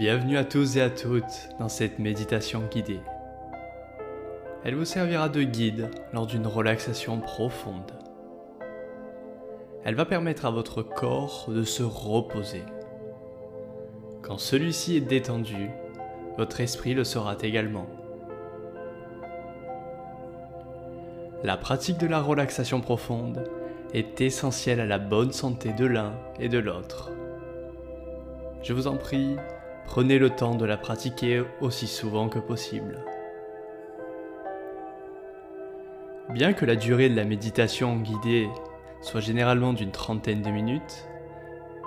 Bienvenue à tous et à toutes dans cette méditation guidée. Elle vous servira de guide lors d'une relaxation profonde. Elle va permettre à votre corps de se reposer. Quand celui-ci est détendu, votre esprit le sera également. La pratique de la relaxation profonde est essentielle à la bonne santé de l'un et de l'autre. Je vous en prie, Prenez le temps de la pratiquer aussi souvent que possible. Bien que la durée de la méditation guidée soit généralement d'une trentaine de minutes,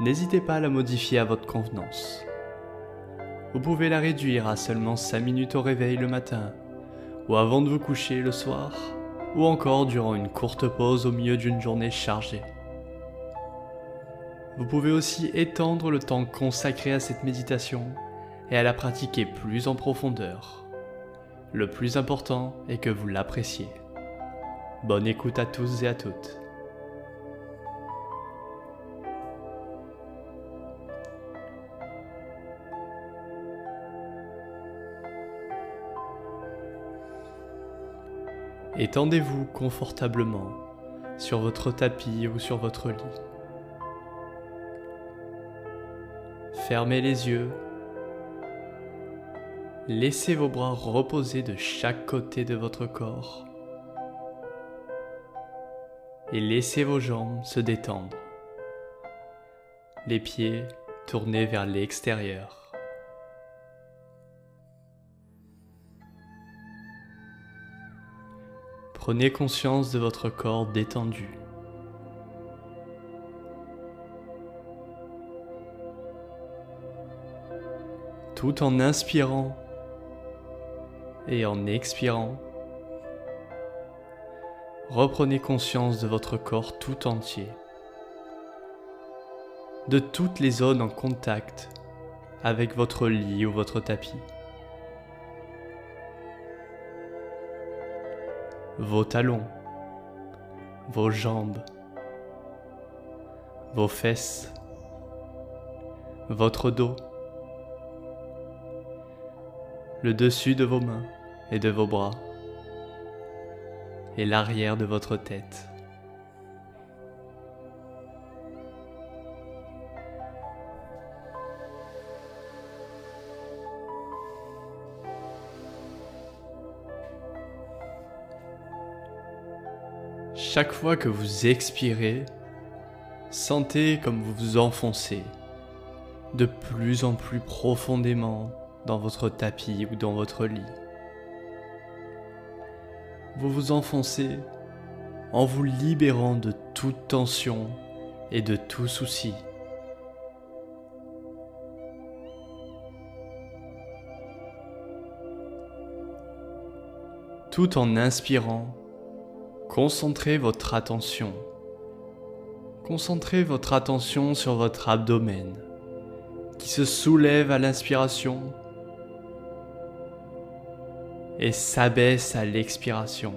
n'hésitez pas à la modifier à votre convenance. Vous pouvez la réduire à seulement 5 minutes au réveil le matin, ou avant de vous coucher le soir, ou encore durant une courte pause au milieu d'une journée chargée. Vous pouvez aussi étendre le temps consacré à cette méditation et à la pratiquer plus en profondeur. Le plus important est que vous l'appréciez. Bonne écoute à tous et à toutes. Étendez-vous confortablement sur votre tapis ou sur votre lit. Fermez les yeux. Laissez vos bras reposer de chaque côté de votre corps. Et laissez vos jambes se détendre. Les pieds tournés vers l'extérieur. Prenez conscience de votre corps détendu. Tout en inspirant et en expirant. Reprenez conscience de votre corps tout entier, de toutes les zones en contact avec votre lit ou votre tapis. Vos talons, vos jambes, vos fesses, votre dos le dessus de vos mains et de vos bras, et l'arrière de votre tête. Chaque fois que vous expirez, sentez comme vous vous enfoncez de plus en plus profondément dans votre tapis ou dans votre lit. Vous vous enfoncez en vous libérant de toute tension et de tout souci. Tout en inspirant, concentrez votre attention. Concentrez votre attention sur votre abdomen qui se soulève à l'inspiration et s'abaisse à l'expiration.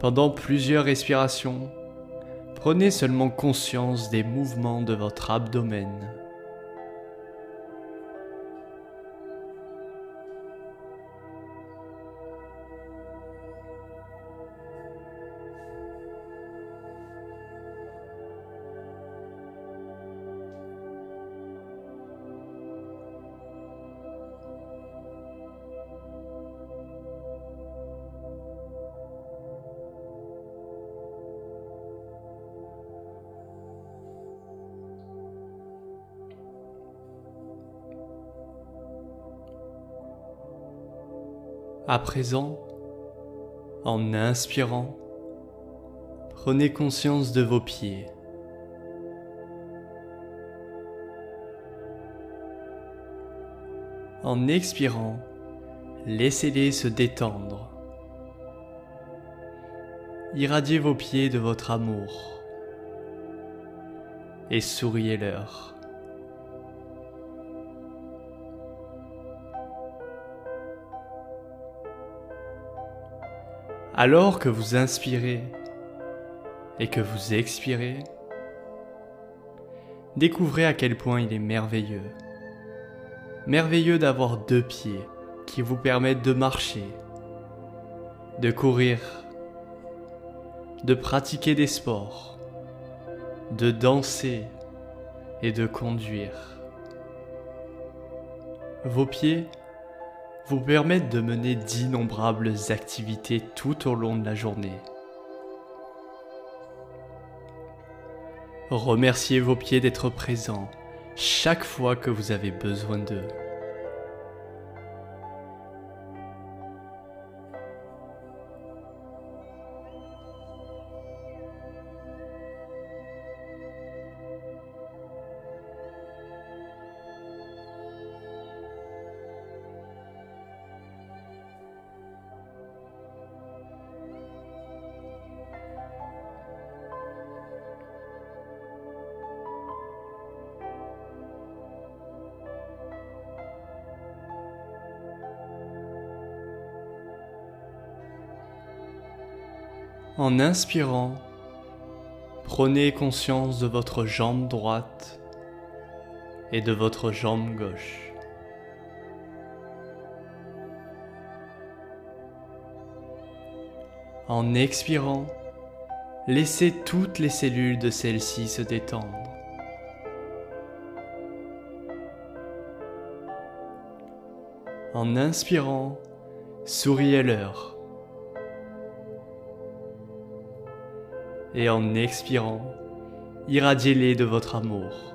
Pendant plusieurs respirations, prenez seulement conscience des mouvements de votre abdomen. À présent, en inspirant, prenez conscience de vos pieds. En expirant, laissez-les se détendre. Irradiez vos pieds de votre amour et souriez-leur. Alors que vous inspirez et que vous expirez, découvrez à quel point il est merveilleux. Merveilleux d'avoir deux pieds qui vous permettent de marcher, de courir, de pratiquer des sports, de danser et de conduire. Vos pieds vous permettent de mener d'innombrables activités tout au long de la journée. Remerciez vos pieds d'être présents chaque fois que vous avez besoin d'eux. En inspirant, prenez conscience de votre jambe droite et de votre jambe gauche. En expirant, laissez toutes les cellules de celle-ci se détendre. En inspirant, souriez-leur. Et en expirant, irradiez-les de votre amour.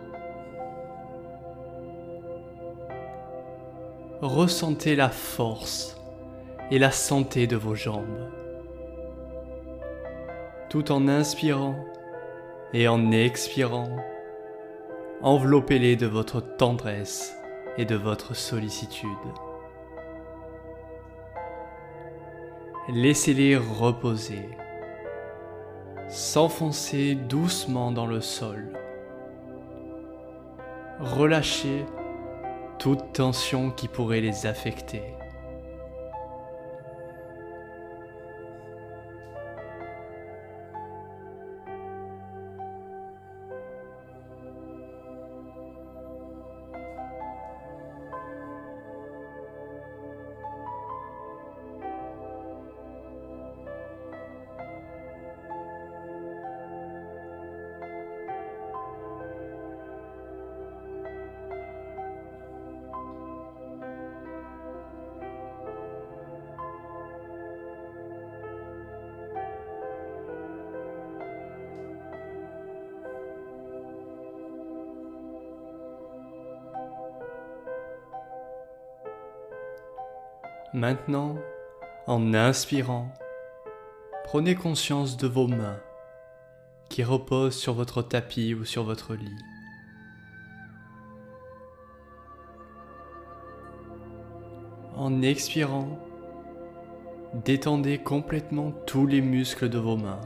Ressentez la force et la santé de vos jambes. Tout en inspirant et en expirant, enveloppez-les de votre tendresse et de votre sollicitude. Laissez-les reposer, s'enfoncer doucement dans le sol. Relâchez toute tension qui pourrait les affecter. Maintenant, en inspirant, prenez conscience de vos mains qui reposent sur votre tapis ou sur votre lit. En expirant, détendez complètement tous les muscles de vos mains,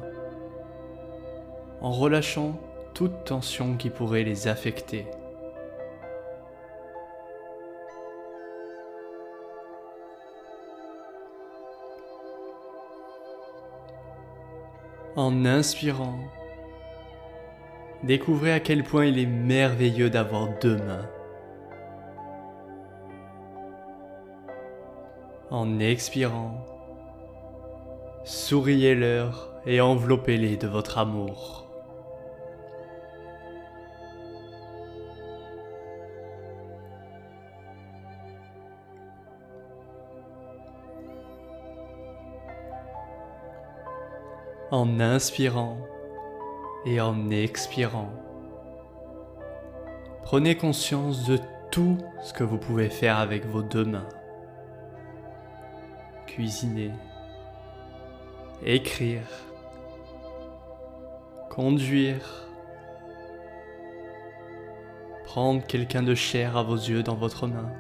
en relâchant toute tension qui pourrait les affecter. En inspirant, découvrez à quel point il est merveilleux d'avoir deux mains. En expirant, souriez-leur et enveloppez-les de votre amour. En inspirant et en expirant. Prenez conscience de tout ce que vous pouvez faire avec vos deux mains. Cuisiner, écrire, conduire, prendre quelqu'un de cher à vos yeux dans votre main,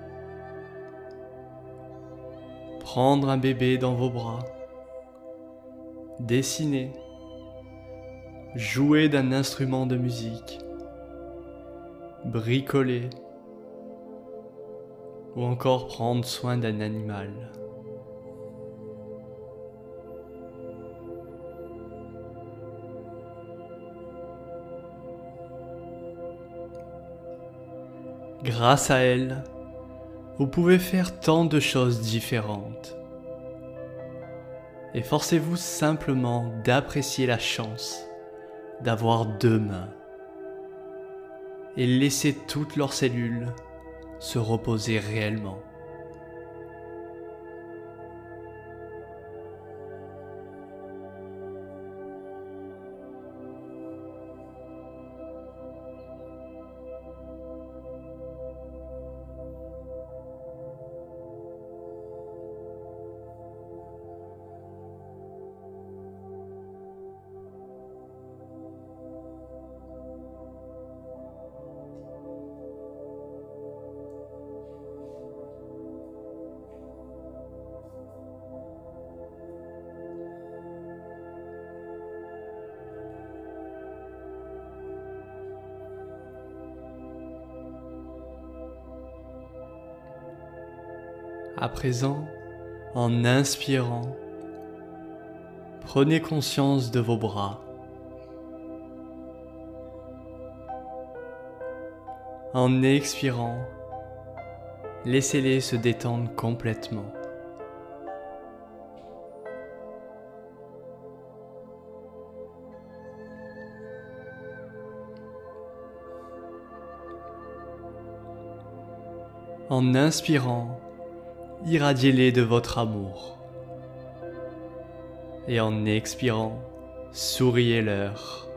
prendre un bébé dans vos bras dessiner, jouer d'un instrument de musique, bricoler ou encore prendre soin d'un animal. Grâce à elle, vous pouvez faire tant de choses différentes. Efforcez-vous simplement d'apprécier la chance d'avoir deux mains et laissez toutes leurs cellules se reposer réellement. À présent, en inspirant, prenez conscience de vos bras. En expirant, laissez-les se détendre complètement. En inspirant, irradiez-les de votre amour. Et en expirant, souriez-leur.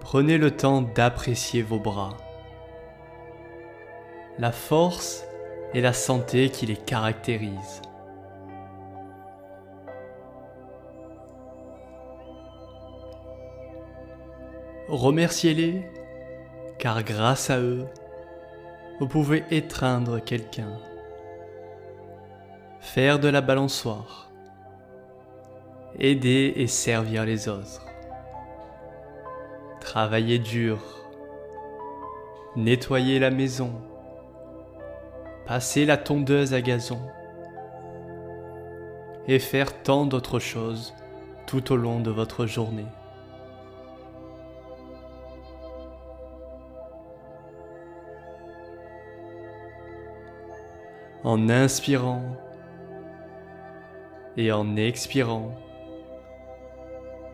Prenez le temps d'apprécier vos bras, la force et la santé qui les caractérisent. Remerciez-les, car grâce à eux, vous pouvez étreindre quelqu'un, faire de la balançoire, aider et servir les autres, travailler dur, nettoyer la maison, passer la tondeuse à gazon et faire tant d'autres choses tout au long de votre journée. En inspirant et en expirant.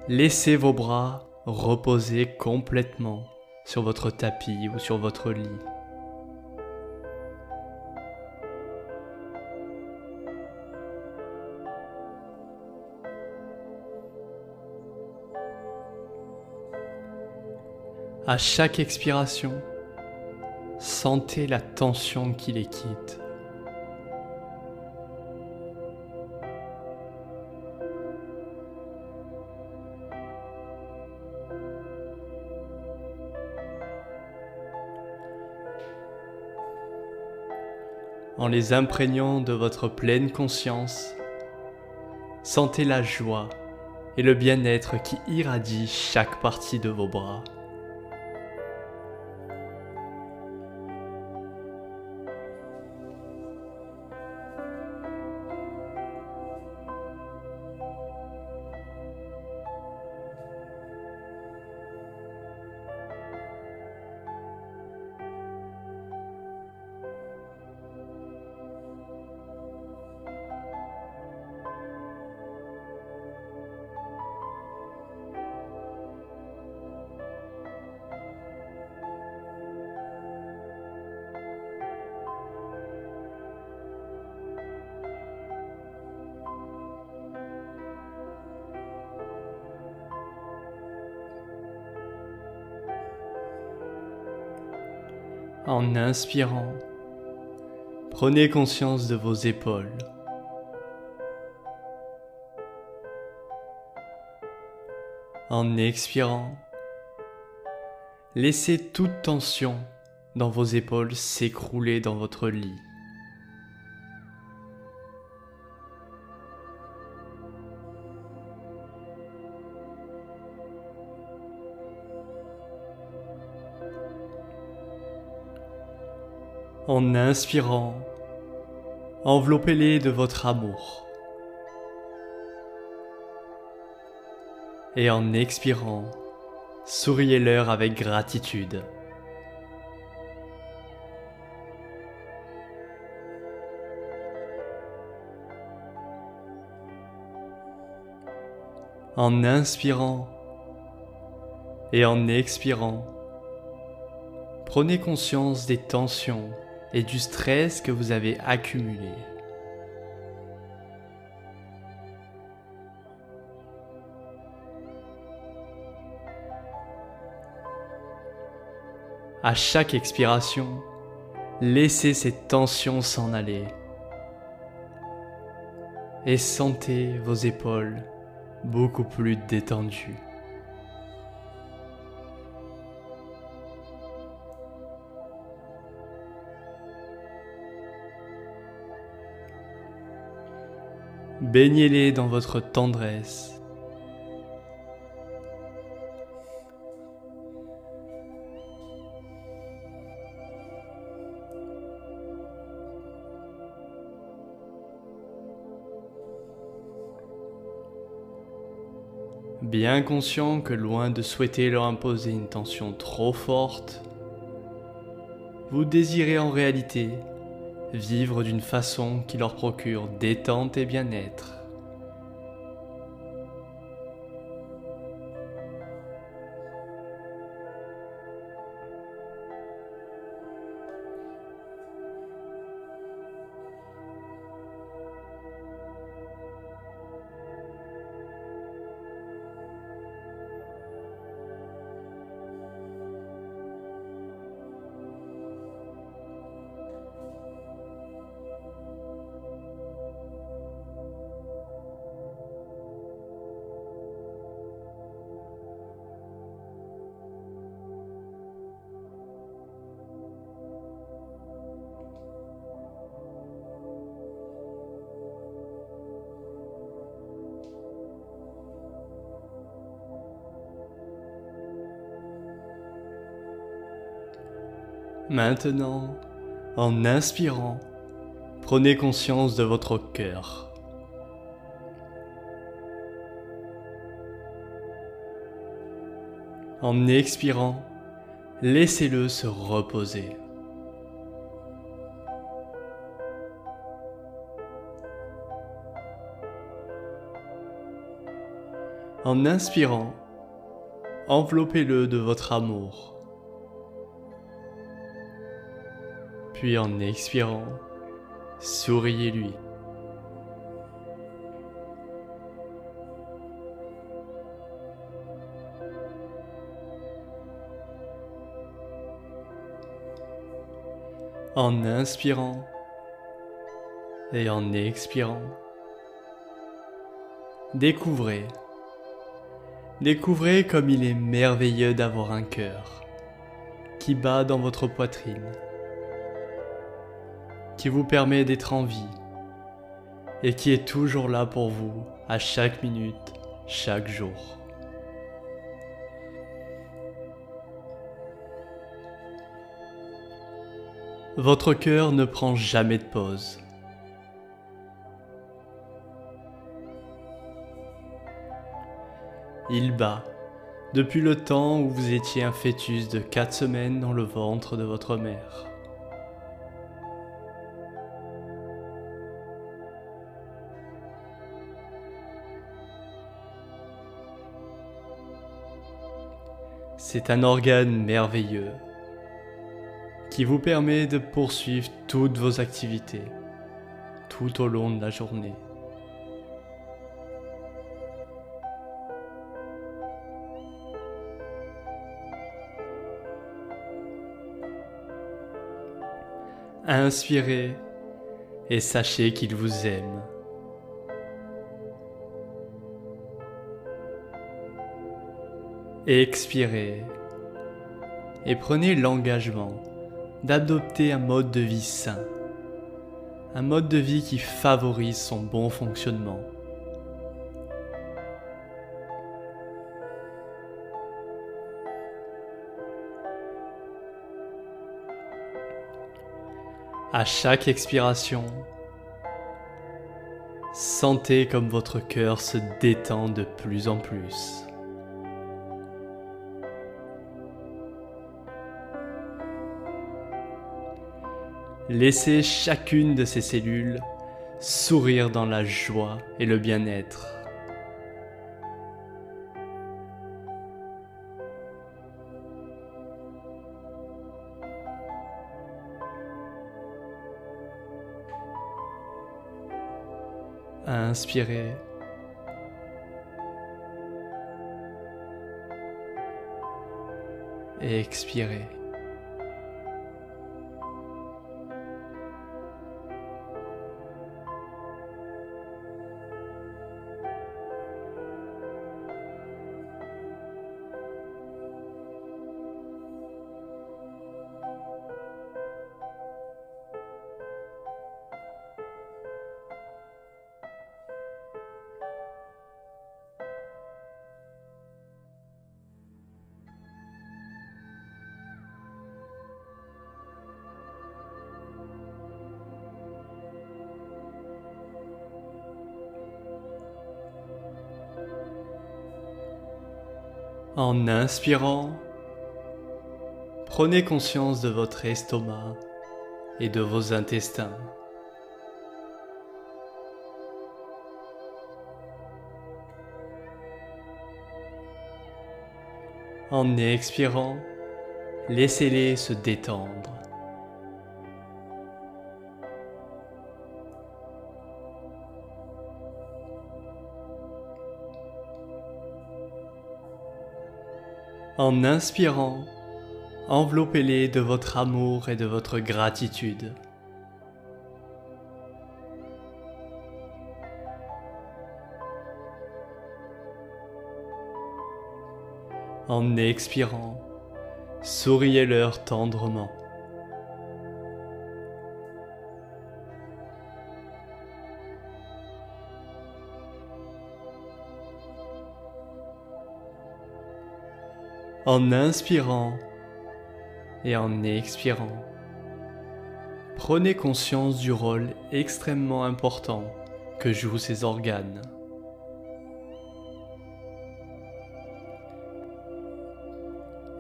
Laissez vos bras reposer complètement sur votre tapis ou sur votre lit. À chaque expiration, sentez la tension qui les quitte. En les imprégnant de votre pleine conscience, sentez la joie et le bien-être qui irradie chaque partie de vos bras. Inspirant, prenez conscience de vos épaules. En expirant, laissez toute tension dans vos épaules s'écrouler dans votre lit. En inspirant, enveloppez-les de votre amour. Et en expirant, souriez-leur avec gratitude. En inspirant et en expirant, prenez conscience des tensions et du stress que vous avez accumulé. À chaque expiration, laissez ces tensions s'en aller et sentez vos épaules beaucoup plus détendues. Baignez-les dans votre tendresse. Bien conscient que loin de souhaiter leur imposer une tension trop forte, vous désirez en réalité vivre d'une façon qui leur procure détente et bien-être. Maintenant, en inspirant, prenez conscience de votre cœur. En expirant, laissez-le se reposer. En inspirant, enveloppez-le de votre amour. Puis en expirant, souriez-lui. En inspirant et en expirant, découvrez, découvrez comme il est merveilleux d'avoir un cœur qui bat dans votre poitrine qui vous permet d'être en vie et qui est toujours là pour vous à chaque minute, chaque jour. Votre cœur ne prend jamais de pause. Il bat depuis le temps où vous étiez un fœtus de 4 semaines dans le ventre de votre mère. C'est un organe merveilleux qui vous permet de poursuivre toutes vos activités tout au long de la journée. Inspirez et sachez qu'il vous aime. Expirez et prenez l'engagement d'adopter un mode de vie sain, un mode de vie qui favorise son bon fonctionnement. À chaque expiration, sentez comme votre cœur se détend de plus en plus. Laissez chacune de ces cellules sourire dans la joie et le bien-être. Inspirez. Expirez. En inspirant, prenez conscience de votre estomac et de vos intestins. En expirant, laissez-les se détendre. En inspirant, enveloppez-les de votre amour et de votre gratitude. En expirant, souriez-leur tendrement. En inspirant et en expirant. Prenez conscience du rôle extrêmement important que jouent ces organes.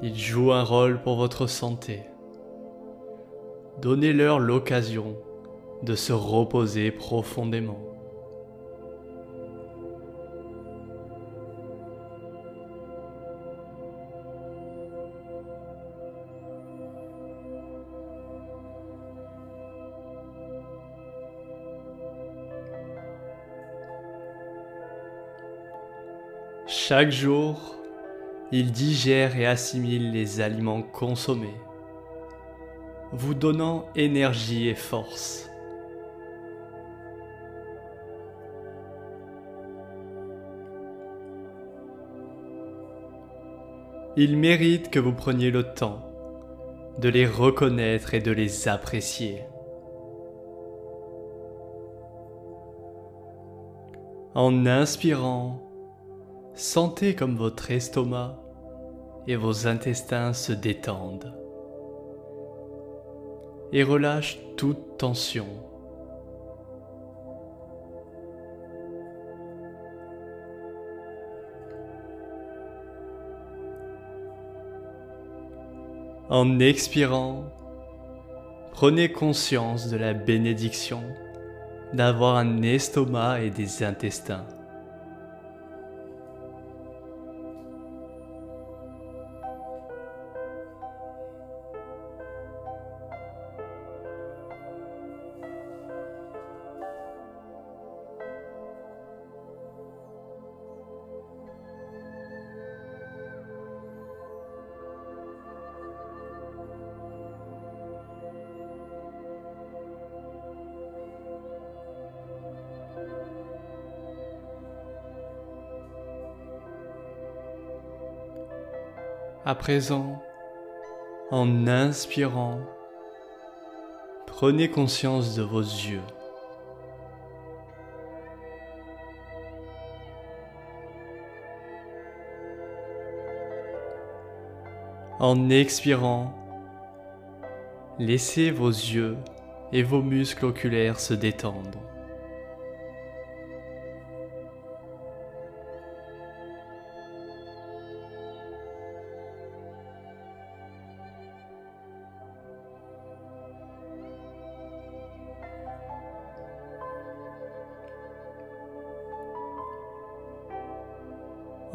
Ils jouent un rôle pour votre santé. Donnez-leur l'occasion de se reposer profondément. Chaque jour, il digère et assimile les aliments consommés, vous donnant énergie et force. Il mérite que vous preniez le temps de les reconnaître et de les apprécier. En inspirant, Sentez comme votre estomac et vos intestins se détendent et relâchent toute tension. En expirant, prenez conscience de la bénédiction d'avoir un estomac et des intestins. Présent, en inspirant, prenez conscience de vos yeux. En expirant, laissez vos yeux et vos muscles oculaires se détendre.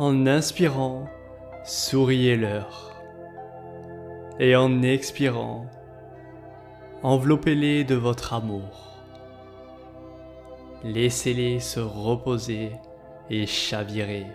En inspirant, souriez-leur. Et en expirant, enveloppez-les de votre amour. Laissez-les se reposer et chavirer.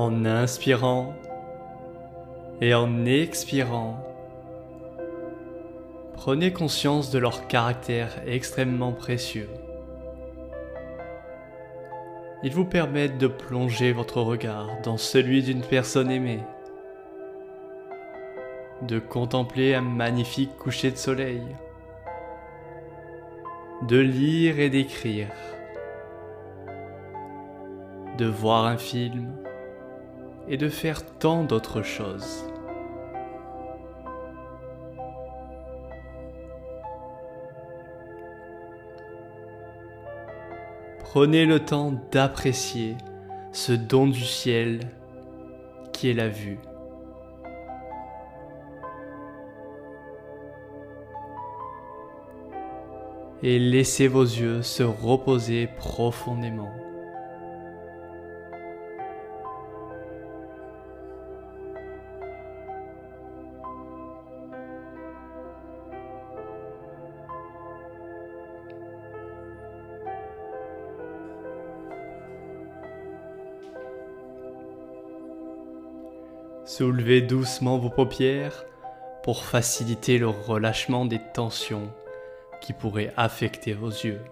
En inspirant et en expirant. Prenez conscience de leur caractère extrêmement précieux. Ils vous permettent de plonger votre regard dans celui d'une personne aimée, de contempler un magnifique coucher de soleil, de lire et d'écrire, de voir un film, et de faire tant d'autres choses. Prenez le temps d'apprécier ce don du ciel qui est la vue. Et laissez vos yeux se reposer profondément. Soulevez doucement vos paupières pour faciliter le relâchement des tensions qui pourraient affecter vos yeux.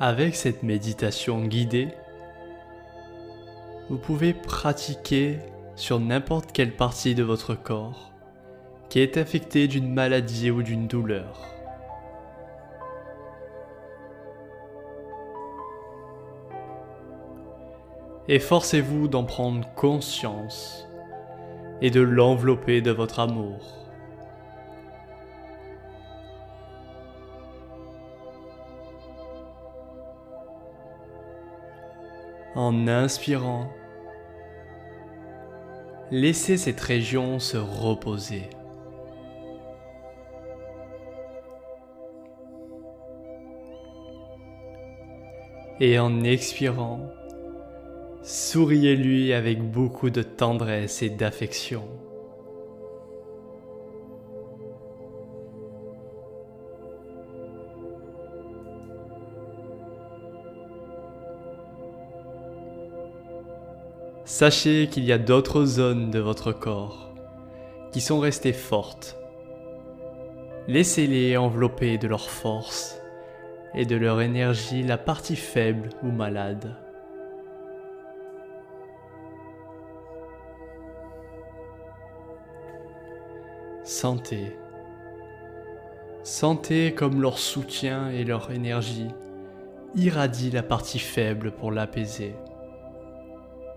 Avec cette méditation guidée, vous pouvez pratiquer sur n'importe quelle partie de votre corps qui est affectée d'une maladie ou d'une douleur. Efforcez-vous d'en prendre conscience et de l'envelopper de votre amour. En inspirant, laissez cette région se reposer. Et en expirant, souriez-lui avec beaucoup de tendresse et d'affection. Sachez qu'il y a d'autres zones de votre corps qui sont restées fortes. Laissez-les envelopper de leur force et de leur énergie la partie faible ou malade. Sentez. Sentez comme leur soutien et leur énergie irradient la partie faible pour l'apaiser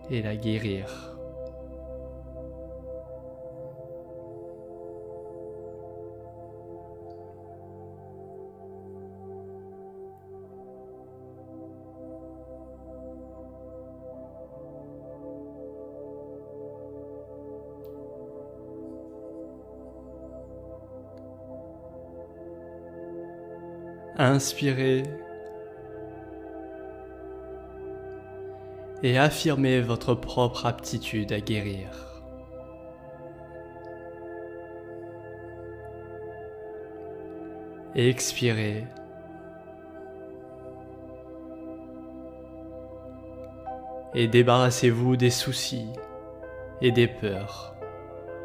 et la guérir. Inspirez et affirmez votre propre aptitude à guérir. Expirez. Et débarrassez-vous des soucis et des peurs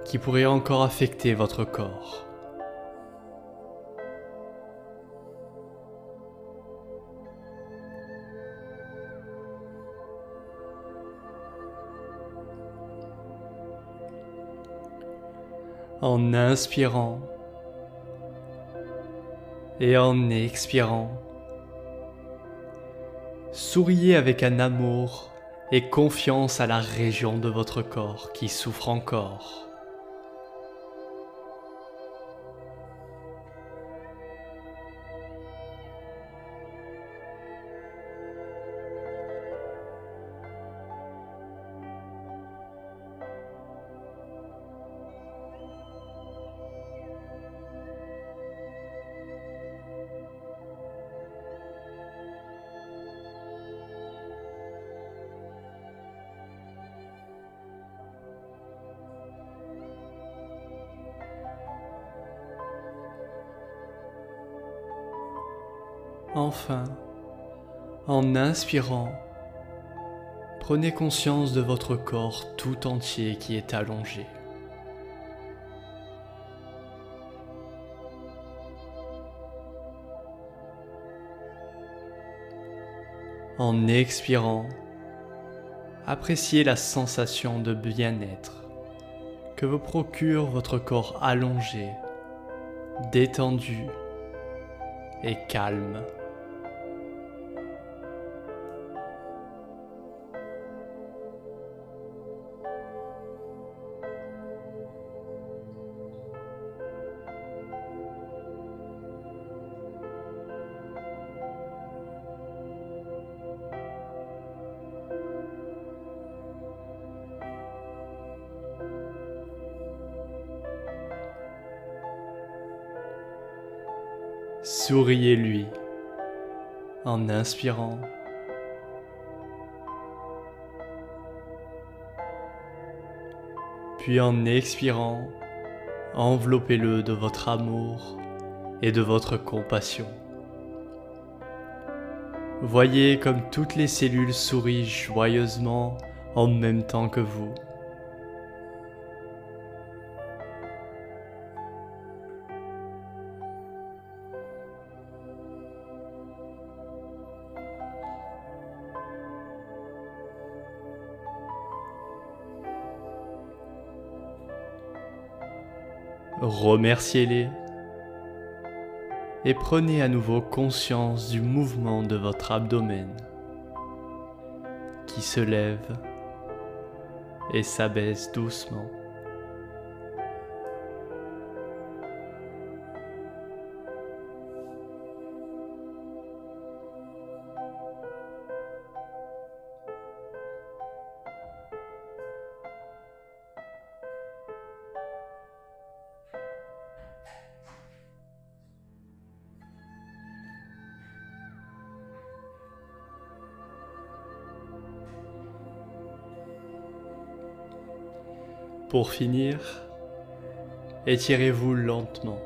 qui pourraient encore affecter votre corps. En inspirant et en expirant. Souriez avec un amour et confiance à la région de votre corps qui souffre encore. Enfin, en inspirant, prenez conscience de votre corps tout entier qui est allongé. En expirant, appréciez la sensation de bien-être que vous procure votre corps allongé, détendu et calme. Souriez-lui en inspirant. Puis en expirant, enveloppez-le de votre amour et de votre compassion. Voyez comme toutes les cellules sourient joyeusement en même temps que vous. Remerciez-les et prenez à nouveau conscience du mouvement de votre abdomen qui se lève et s'abaisse doucement. Pour finir, étirez-vous lentement.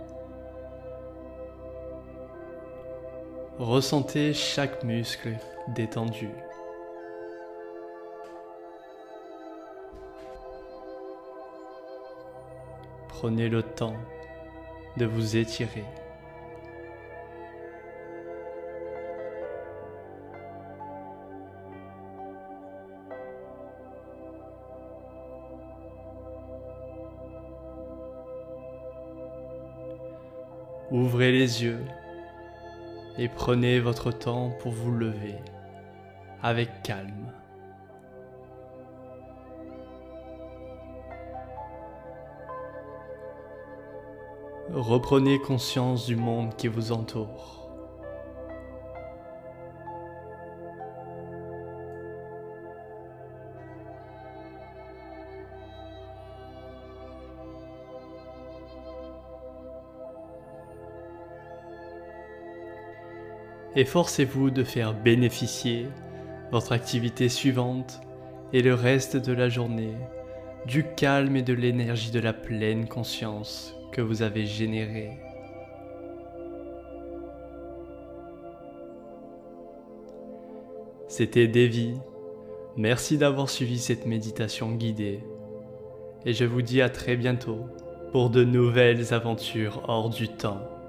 Ressentez chaque muscle détendu. Prenez le temps de vous étirer. Ouvrez les yeux et prenez votre temps pour vous lever avec calme. Reprenez conscience du monde qui vous entoure. Efforcez-vous de faire bénéficier votre activité suivante et le reste de la journée du calme et de l'énergie de la pleine conscience que vous avez généré. C'était Devi. Merci d'avoir suivi cette méditation guidée. Et je vous dis à très bientôt pour de nouvelles aventures hors du temps.